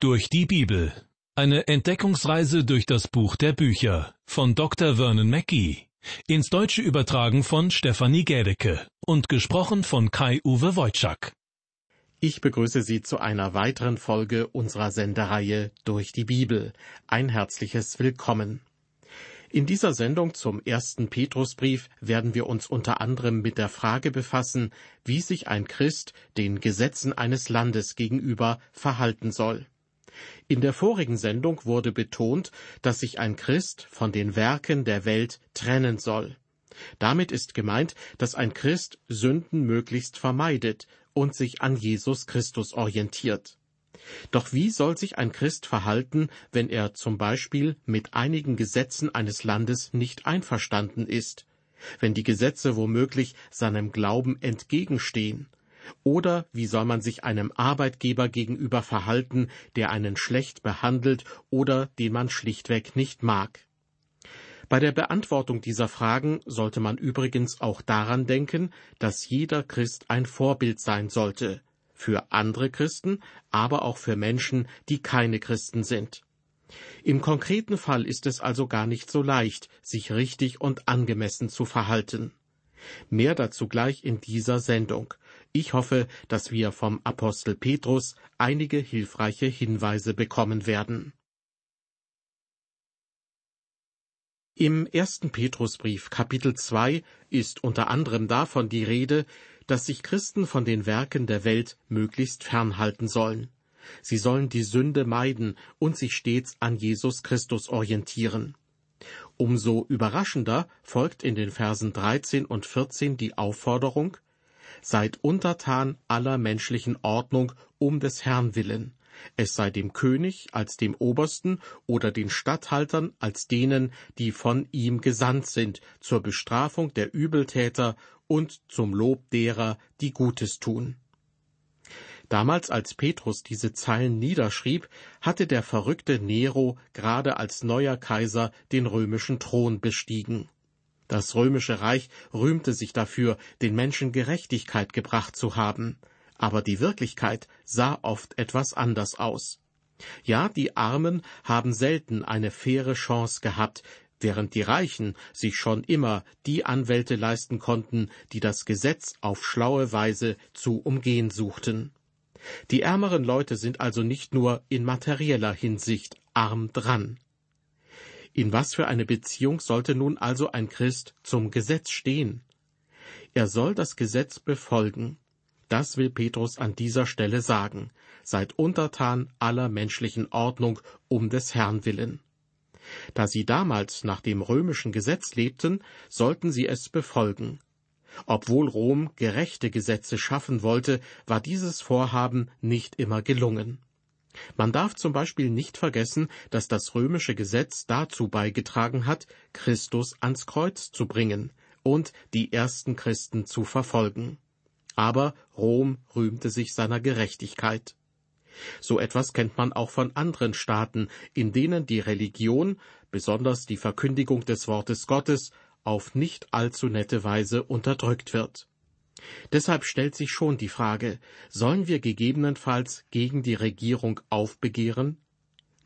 Durch die Bibel. Eine Entdeckungsreise durch das Buch der Bücher von Dr. Vernon Mackey. Ins Deutsche übertragen von Stefanie Gädecke und gesprochen von Kai-Uwe Wojczak. Ich begrüße Sie zu einer weiteren Folge unserer Sendereihe Durch die Bibel. Ein herzliches Willkommen. In dieser Sendung zum ersten Petrusbrief werden wir uns unter anderem mit der Frage befassen, wie sich ein Christ den Gesetzen eines Landes gegenüber verhalten soll. In der vorigen Sendung wurde betont, dass sich ein Christ von den Werken der Welt trennen soll. Damit ist gemeint, dass ein Christ Sünden möglichst vermeidet und sich an Jesus Christus orientiert. Doch wie soll sich ein Christ verhalten, wenn er zum Beispiel mit einigen Gesetzen eines Landes nicht einverstanden ist, wenn die Gesetze womöglich seinem Glauben entgegenstehen? Oder wie soll man sich einem Arbeitgeber gegenüber verhalten, der einen schlecht behandelt oder den man schlichtweg nicht mag? Bei der Beantwortung dieser Fragen sollte man übrigens auch daran denken, dass jeder Christ ein Vorbild sein sollte, für andere Christen, aber auch für Menschen, die keine Christen sind. Im konkreten Fall ist es also gar nicht so leicht, sich richtig und angemessen zu verhalten. Mehr dazu gleich in dieser Sendung. Ich hoffe, dass wir vom Apostel Petrus einige hilfreiche Hinweise bekommen werden. Im ersten Petrusbrief Kapitel 2 ist unter anderem davon die Rede, dass sich Christen von den Werken der Welt möglichst fernhalten sollen. Sie sollen die Sünde meiden und sich stets an Jesus Christus orientieren. Umso überraschender folgt in den Versen 13 und 14 die Aufforderung, Seid untertan aller menschlichen Ordnung um des Herrn willen, es sei dem König als dem Obersten oder den Statthaltern als denen, die von ihm gesandt sind, zur Bestrafung der Übeltäter und zum Lob derer, die Gutes tun. Damals, als Petrus diese Zeilen niederschrieb, hatte der verrückte Nero gerade als neuer Kaiser den römischen Thron bestiegen. Das römische Reich rühmte sich dafür, den Menschen Gerechtigkeit gebracht zu haben, aber die Wirklichkeit sah oft etwas anders aus. Ja, die Armen haben selten eine faire Chance gehabt, während die Reichen sich schon immer die Anwälte leisten konnten, die das Gesetz auf schlaue Weise zu umgehen suchten. Die ärmeren Leute sind also nicht nur in materieller Hinsicht arm dran. In was für eine Beziehung sollte nun also ein Christ zum Gesetz stehen? Er soll das Gesetz befolgen. Das will Petrus an dieser Stelle sagen. Seid untertan aller menschlichen Ordnung um des Herrn willen. Da sie damals nach dem römischen Gesetz lebten, sollten sie es befolgen. Obwohl Rom gerechte Gesetze schaffen wollte, war dieses Vorhaben nicht immer gelungen. Man darf zum Beispiel nicht vergessen, dass das römische Gesetz dazu beigetragen hat, Christus ans Kreuz zu bringen und die ersten Christen zu verfolgen. Aber Rom rühmte sich seiner Gerechtigkeit. So etwas kennt man auch von anderen Staaten, in denen die Religion, besonders die Verkündigung des Wortes Gottes, auf nicht allzu nette Weise unterdrückt wird. Deshalb stellt sich schon die Frage, sollen wir gegebenenfalls gegen die Regierung aufbegehren?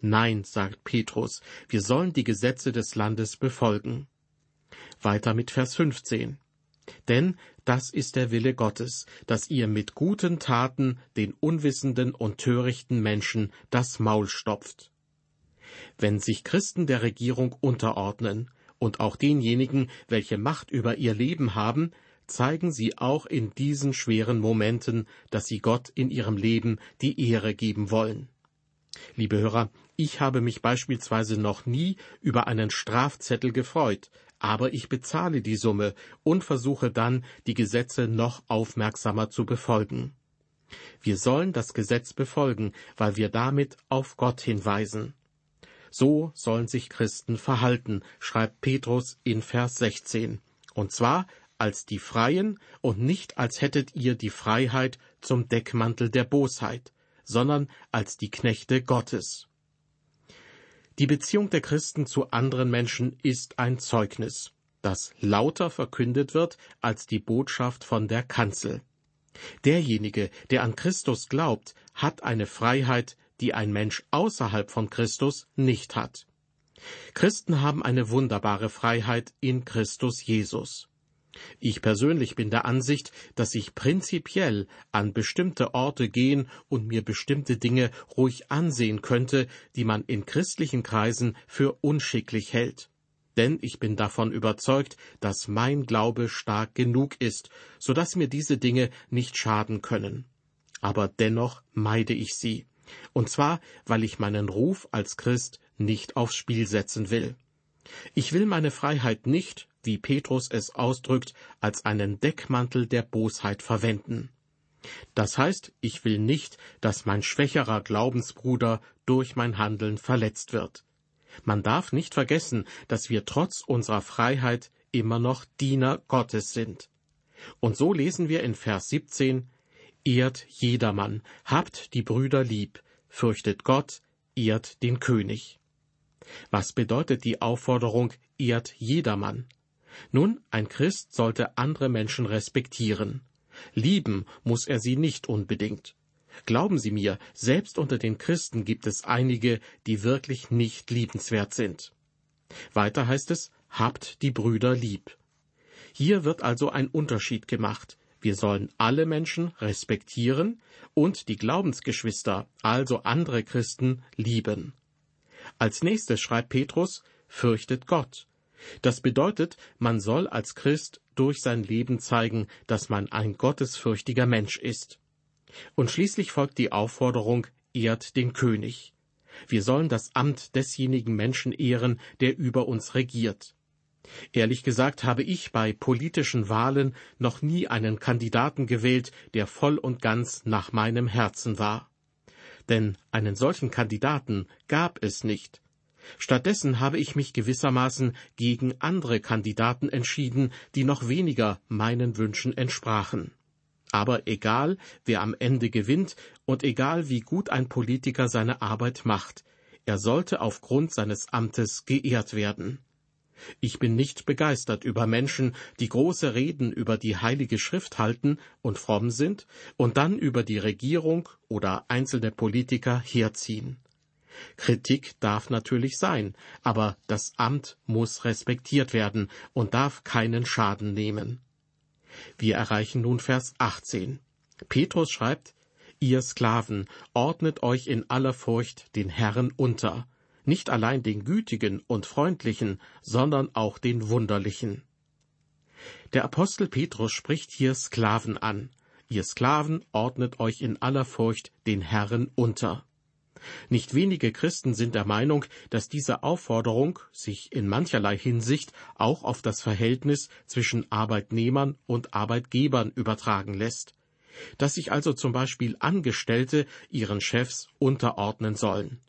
Nein, sagt Petrus, wir sollen die Gesetze des Landes befolgen. Weiter mit Vers 15. Denn das ist der Wille Gottes, dass ihr mit guten Taten den unwissenden und törichten Menschen das Maul stopft. Wenn sich Christen der Regierung unterordnen und auch denjenigen, welche Macht über ihr Leben haben, zeigen sie auch in diesen schweren Momenten, dass sie Gott in ihrem Leben die Ehre geben wollen. Liebe Hörer, ich habe mich beispielsweise noch nie über einen Strafzettel gefreut, aber ich bezahle die Summe und versuche dann, die Gesetze noch aufmerksamer zu befolgen. Wir sollen das Gesetz befolgen, weil wir damit auf Gott hinweisen. So sollen sich Christen verhalten, schreibt Petrus in Vers 16. Und zwar als die Freien und nicht als hättet ihr die Freiheit zum Deckmantel der Bosheit, sondern als die Knechte Gottes. Die Beziehung der Christen zu anderen Menschen ist ein Zeugnis, das lauter verkündet wird als die Botschaft von der Kanzel. Derjenige, der an Christus glaubt, hat eine Freiheit, die ein Mensch außerhalb von Christus nicht hat. Christen haben eine wunderbare Freiheit in Christus Jesus. Ich persönlich bin der Ansicht, dass ich prinzipiell an bestimmte Orte gehen und mir bestimmte Dinge ruhig ansehen könnte, die man in christlichen Kreisen für unschicklich hält. Denn ich bin davon überzeugt, dass mein Glaube stark genug ist, so dass mir diese Dinge nicht schaden können. Aber dennoch meide ich sie. Und zwar, weil ich meinen Ruf als Christ nicht aufs Spiel setzen will. Ich will meine Freiheit nicht, wie Petrus es ausdrückt, als einen Deckmantel der Bosheit verwenden. Das heißt, ich will nicht, dass mein schwächerer Glaubensbruder durch mein Handeln verletzt wird. Man darf nicht vergessen, dass wir trotz unserer Freiheit immer noch Diener Gottes sind. Und so lesen wir in Vers 17, Ehrt jedermann, habt die Brüder lieb, fürchtet Gott, ehrt den König. Was bedeutet die Aufforderung, ehrt jedermann? Nun, ein Christ sollte andere Menschen respektieren. Lieben muss er sie nicht unbedingt. Glauben Sie mir, selbst unter den Christen gibt es einige, die wirklich nicht liebenswert sind. Weiter heißt es, habt die Brüder lieb. Hier wird also ein Unterschied gemacht. Wir sollen alle Menschen respektieren und die Glaubensgeschwister, also andere Christen, lieben. Als nächstes schreibt Petrus, fürchtet Gott. Das bedeutet, man soll als Christ durch sein Leben zeigen, dass man ein gottesfürchtiger Mensch ist. Und schließlich folgt die Aufforderung, ehrt den König. Wir sollen das Amt desjenigen Menschen ehren, der über uns regiert. Ehrlich gesagt habe ich bei politischen Wahlen noch nie einen Kandidaten gewählt, der voll und ganz nach meinem Herzen war. Denn einen solchen Kandidaten gab es nicht. Stattdessen habe ich mich gewissermaßen gegen andere Kandidaten entschieden, die noch weniger meinen Wünschen entsprachen. Aber egal, wer am Ende gewinnt und egal, wie gut ein Politiker seine Arbeit macht, er sollte aufgrund seines Amtes geehrt werden. Ich bin nicht begeistert über Menschen, die große Reden über die Heilige Schrift halten und fromm sind und dann über die Regierung oder einzelne Politiker herziehen. Kritik darf natürlich sein, aber das Amt muss respektiert werden und darf keinen Schaden nehmen. Wir erreichen nun Vers 18. Petrus schreibt, Ihr Sklaven, ordnet euch in aller Furcht den Herren unter, nicht allein den Gütigen und Freundlichen, sondern auch den Wunderlichen. Der Apostel Petrus spricht hier Sklaven an. Ihr Sklaven ordnet euch in aller Furcht den Herren unter. Nicht wenige Christen sind der Meinung, dass diese Aufforderung sich in mancherlei Hinsicht auch auf das Verhältnis zwischen Arbeitnehmern und Arbeitgebern übertragen lässt, dass sich also zum Beispiel Angestellte ihren Chefs unterordnen sollen.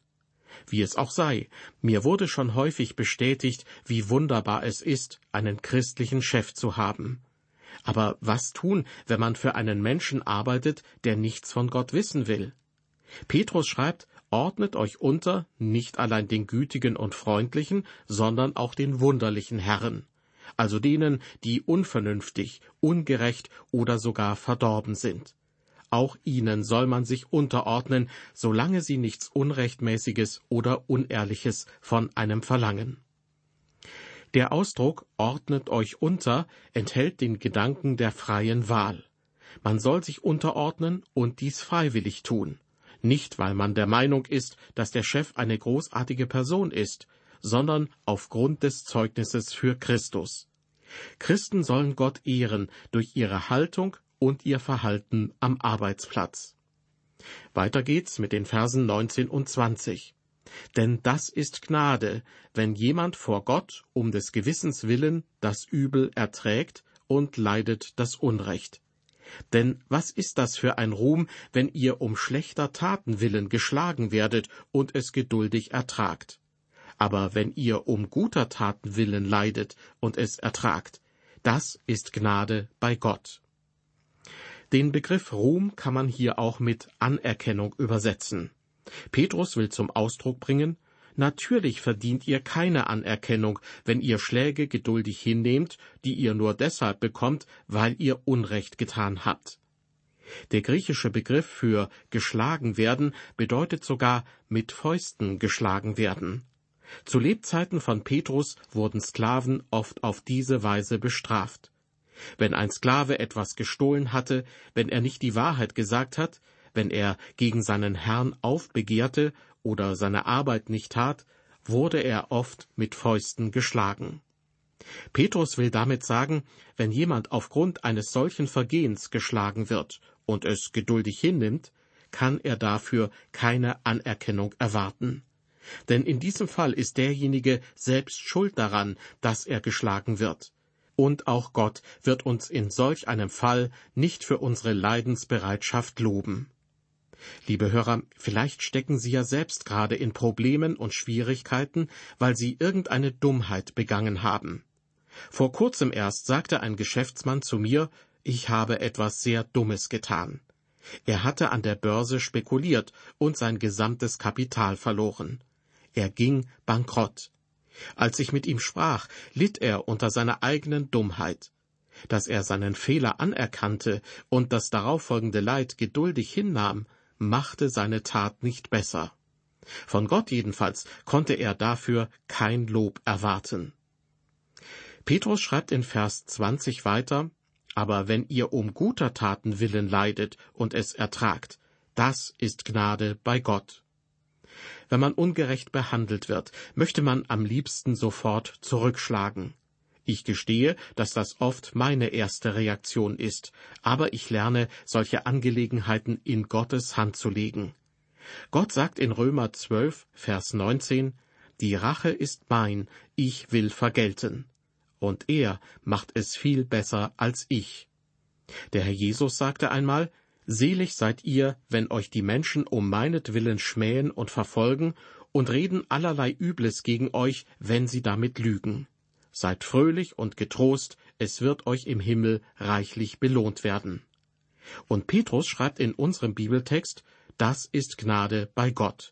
Wie es auch sei, mir wurde schon häufig bestätigt, wie wunderbar es ist, einen christlichen Chef zu haben. Aber was tun, wenn man für einen Menschen arbeitet, der nichts von Gott wissen will? Petrus schreibt, ordnet euch unter nicht allein den gütigen und freundlichen, sondern auch den wunderlichen Herren, also denen, die unvernünftig, ungerecht oder sogar verdorben sind. Auch ihnen soll man sich unterordnen, solange sie nichts Unrechtmäßiges oder Unehrliches von einem verlangen. Der Ausdruck ordnet euch unter enthält den Gedanken der freien Wahl. Man soll sich unterordnen und dies freiwillig tun. Nicht, weil man der Meinung ist, dass der Chef eine großartige Person ist, sondern aufgrund des Zeugnisses für Christus. Christen sollen Gott ehren durch ihre Haltung und ihr Verhalten am Arbeitsplatz. Weiter geht's mit den Versen 19 und 20. Denn das ist Gnade, wenn jemand vor Gott um des Gewissens willen das Übel erträgt und leidet das Unrecht. Denn was ist das für ein Ruhm, wenn ihr um schlechter Taten willen geschlagen werdet und es geduldig ertragt? Aber wenn ihr um guter Taten willen leidet und es ertragt, das ist Gnade bei Gott. Den Begriff Ruhm kann man hier auch mit Anerkennung übersetzen. Petrus will zum Ausdruck bringen, Natürlich verdient ihr keine Anerkennung, wenn ihr Schläge geduldig hinnehmt, die ihr nur deshalb bekommt, weil ihr Unrecht getan habt. Der griechische Begriff für geschlagen werden bedeutet sogar mit Fäusten geschlagen werden. Zu Lebzeiten von Petrus wurden Sklaven oft auf diese Weise bestraft. Wenn ein Sklave etwas gestohlen hatte, wenn er nicht die Wahrheit gesagt hat, wenn er gegen seinen Herrn aufbegehrte oder seine Arbeit nicht tat, wurde er oft mit Fäusten geschlagen. Petrus will damit sagen, wenn jemand aufgrund eines solchen Vergehens geschlagen wird und es geduldig hinnimmt, kann er dafür keine Anerkennung erwarten. Denn in diesem Fall ist derjenige selbst schuld daran, dass er geschlagen wird. Und auch Gott wird uns in solch einem Fall nicht für unsere Leidensbereitschaft loben. Liebe Hörer, vielleicht stecken Sie ja selbst gerade in Problemen und Schwierigkeiten, weil Sie irgendeine Dummheit begangen haben. Vor kurzem erst sagte ein Geschäftsmann zu mir, ich habe etwas sehr Dummes getan. Er hatte an der Börse spekuliert und sein gesamtes Kapital verloren. Er ging bankrott. Als ich mit ihm sprach, litt er unter seiner eigenen Dummheit. Dass er seinen Fehler anerkannte und das darauffolgende Leid geduldig hinnahm, machte seine Tat nicht besser. Von Gott jedenfalls konnte er dafür kein Lob erwarten. Petrus schreibt in Vers 20 weiter, aber wenn ihr um guter Taten willen leidet und es ertragt, das ist Gnade bei Gott. Wenn man ungerecht behandelt wird, möchte man am liebsten sofort zurückschlagen. Ich gestehe, dass das oft meine erste Reaktion ist, aber ich lerne, solche Angelegenheiten in Gottes Hand zu legen. Gott sagt in Römer 12, Vers 19, Die Rache ist mein, ich will vergelten. Und er macht es viel besser als ich. Der Herr Jesus sagte einmal, Selig seid ihr, wenn euch die Menschen um meinetwillen schmähen und verfolgen und reden allerlei Übles gegen euch, wenn sie damit lügen. Seid fröhlich und getrost, es wird euch im Himmel reichlich belohnt werden. Und Petrus schreibt in unserem Bibeltext, das ist Gnade bei Gott.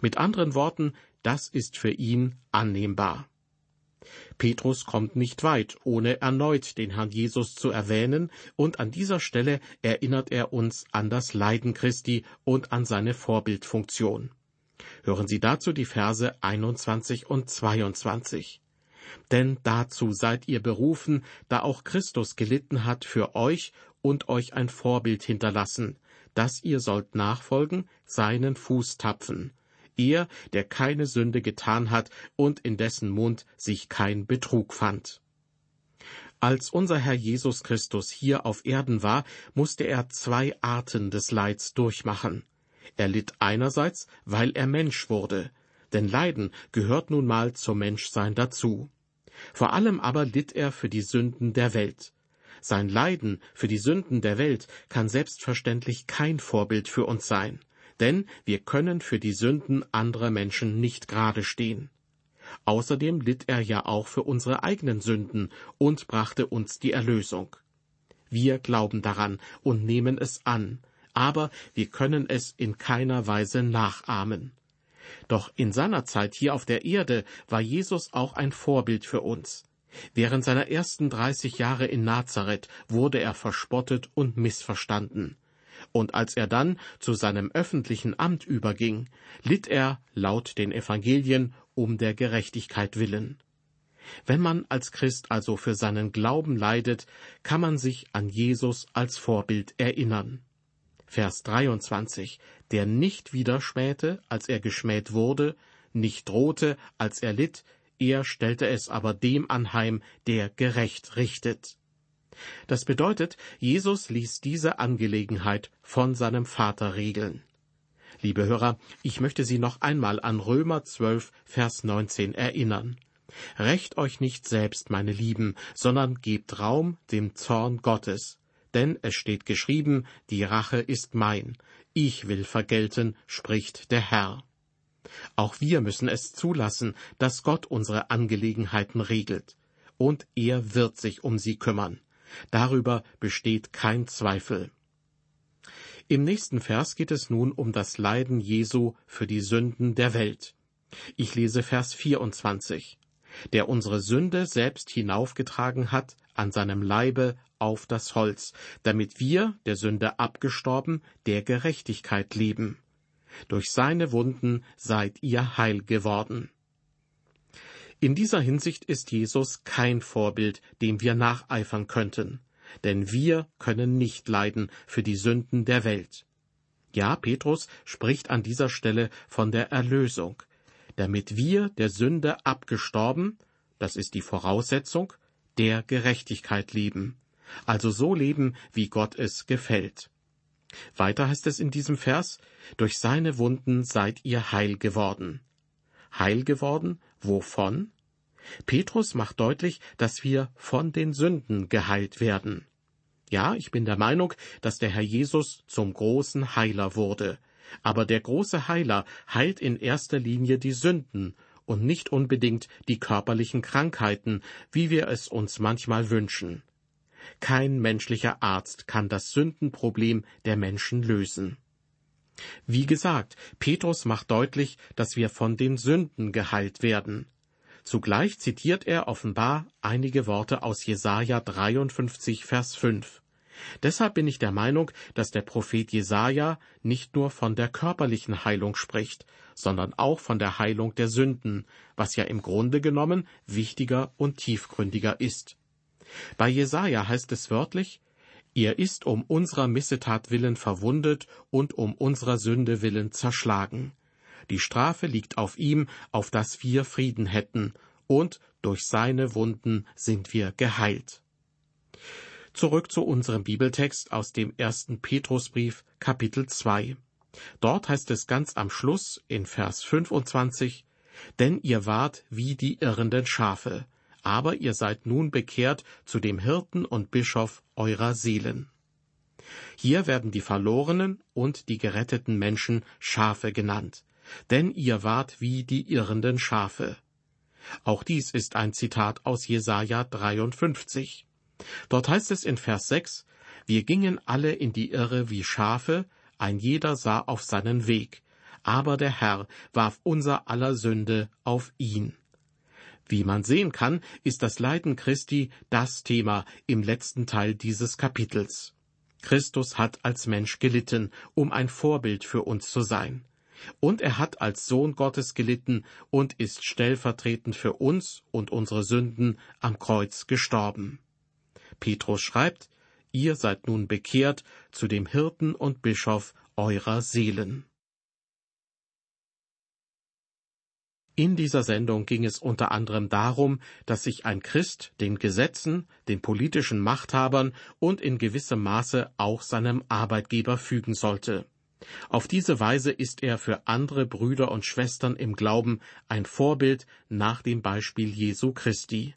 Mit anderen Worten, das ist für ihn annehmbar. Petrus kommt nicht weit, ohne erneut den Herrn Jesus zu erwähnen, und an dieser Stelle erinnert er uns an das Leiden Christi und an seine Vorbildfunktion. Hören Sie dazu die Verse 21 und 22 denn dazu seid ihr berufen, da auch Christus gelitten hat für euch und euch ein Vorbild hinterlassen, dass ihr sollt nachfolgen, seinen Fußtapfen. Er, der keine Sünde getan hat und in dessen Mund sich kein Betrug fand. Als unser Herr Jesus Christus hier auf Erden war, musste er zwei Arten des Leids durchmachen. Er litt einerseits, weil er Mensch wurde, denn Leiden gehört nun mal zum Menschsein dazu. Vor allem aber litt er für die Sünden der Welt. Sein Leiden für die Sünden der Welt kann selbstverständlich kein Vorbild für uns sein, denn wir können für die Sünden anderer Menschen nicht gerade stehen. Außerdem litt er ja auch für unsere eigenen Sünden und brachte uns die Erlösung. Wir glauben daran und nehmen es an, aber wir können es in keiner Weise nachahmen. Doch in seiner Zeit hier auf der Erde war Jesus auch ein Vorbild für uns. Während seiner ersten dreißig Jahre in Nazareth wurde er verspottet und missverstanden. Und als er dann zu seinem öffentlichen Amt überging, litt er, laut den Evangelien, um der Gerechtigkeit willen. Wenn man als Christ also für seinen Glauben leidet, kann man sich an Jesus als Vorbild erinnern. Vers 23, der nicht wieder schmähte, als er geschmäht wurde, nicht drohte, als er litt, er stellte es aber dem anheim, der gerecht richtet. Das bedeutet, Jesus ließ diese Angelegenheit von seinem Vater regeln. Liebe Hörer, ich möchte Sie noch einmal an Römer 12, Vers 19 erinnern. Recht euch nicht selbst, meine Lieben, sondern gebt Raum dem Zorn Gottes denn es steht geschrieben, die Rache ist mein, ich will vergelten, spricht der Herr. Auch wir müssen es zulassen, dass Gott unsere Angelegenheiten regelt, und er wird sich um sie kümmern. Darüber besteht kein Zweifel. Im nächsten Vers geht es nun um das Leiden Jesu für die Sünden der Welt. Ich lese Vers 24. der unsere Sünde selbst hinaufgetragen hat an seinem Leibe auf das Holz, damit wir, der Sünde abgestorben, der Gerechtigkeit leben. Durch seine Wunden seid ihr heil geworden. In dieser Hinsicht ist Jesus kein Vorbild, dem wir nacheifern könnten, denn wir können nicht leiden für die Sünden der Welt. Ja, Petrus spricht an dieser Stelle von der Erlösung, damit wir der Sünde abgestorben, das ist die Voraussetzung, der Gerechtigkeit leben, also so leben, wie Gott es gefällt. Weiter heißt es in diesem Vers, durch seine Wunden seid ihr heil geworden. Heil geworden, wovon? Petrus macht deutlich, dass wir von den Sünden geheilt werden. Ja, ich bin der Meinung, dass der Herr Jesus zum großen Heiler wurde. Aber der große Heiler heilt in erster Linie die Sünden und nicht unbedingt die körperlichen Krankheiten, wie wir es uns manchmal wünschen. Kein menschlicher Arzt kann das Sündenproblem der Menschen lösen. Wie gesagt, Petrus macht deutlich, dass wir von den Sünden geheilt werden. Zugleich zitiert er offenbar einige Worte aus Jesaja 53, Vers 5. Deshalb bin ich der Meinung, dass der Prophet Jesaja nicht nur von der körperlichen Heilung spricht, sondern auch von der Heilung der Sünden, was ja im Grunde genommen wichtiger und tiefgründiger ist. Bei Jesaja heißt es wörtlich, er ist um unserer Missetat willen verwundet und um unserer Sünde willen zerschlagen. Die Strafe liegt auf ihm, auf dass wir Frieden hätten, und durch seine Wunden sind wir geheilt. Zurück zu unserem Bibeltext aus dem ersten Petrusbrief, Kapitel 2. Dort heißt es ganz am Schluss in Vers 25, Denn ihr wart wie die irrenden Schafe, aber ihr seid nun bekehrt zu dem Hirten und Bischof eurer Seelen. Hier werden die verlorenen und die geretteten Menschen Schafe genannt denn ihr wart wie die irrenden Schafe. Auch dies ist ein Zitat aus Jesaja 53. Dort heißt es in Vers 6, wir gingen alle in die Irre wie Schafe, ein jeder sah auf seinen Weg, aber der Herr warf unser aller Sünde auf ihn. Wie man sehen kann, ist das Leiden Christi das Thema im letzten Teil dieses Kapitels. Christus hat als Mensch gelitten, um ein Vorbild für uns zu sein. Und er hat als Sohn Gottes gelitten und ist stellvertretend für uns und unsere Sünden am Kreuz gestorben. Petrus schreibt, ihr seid nun bekehrt zu dem Hirten und Bischof eurer Seelen. In dieser Sendung ging es unter anderem darum, dass sich ein Christ den Gesetzen, den politischen Machthabern und in gewissem Maße auch seinem Arbeitgeber fügen sollte. Auf diese Weise ist er für andere Brüder und Schwestern im Glauben ein Vorbild nach dem Beispiel Jesu Christi.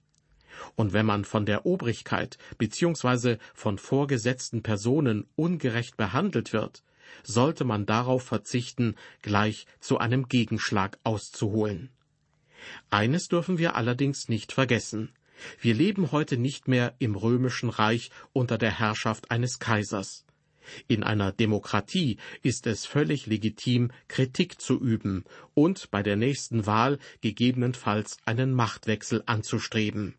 Und wenn man von der Obrigkeit bzw. von vorgesetzten Personen ungerecht behandelt wird, sollte man darauf verzichten, gleich zu einem Gegenschlag auszuholen. Eines dürfen wir allerdings nicht vergessen. Wir leben heute nicht mehr im römischen Reich unter der Herrschaft eines Kaisers. In einer Demokratie ist es völlig legitim, Kritik zu üben und bei der nächsten Wahl gegebenenfalls einen Machtwechsel anzustreben.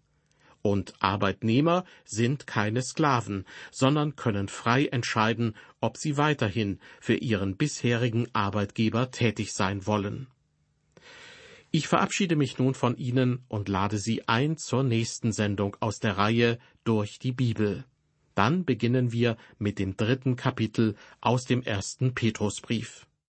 Und Arbeitnehmer sind keine Sklaven, sondern können frei entscheiden, ob sie weiterhin für ihren bisherigen Arbeitgeber tätig sein wollen. Ich verabschiede mich nun von Ihnen und lade Sie ein zur nächsten Sendung aus der Reihe Durch die Bibel. Dann beginnen wir mit dem dritten Kapitel aus dem ersten Petrusbrief.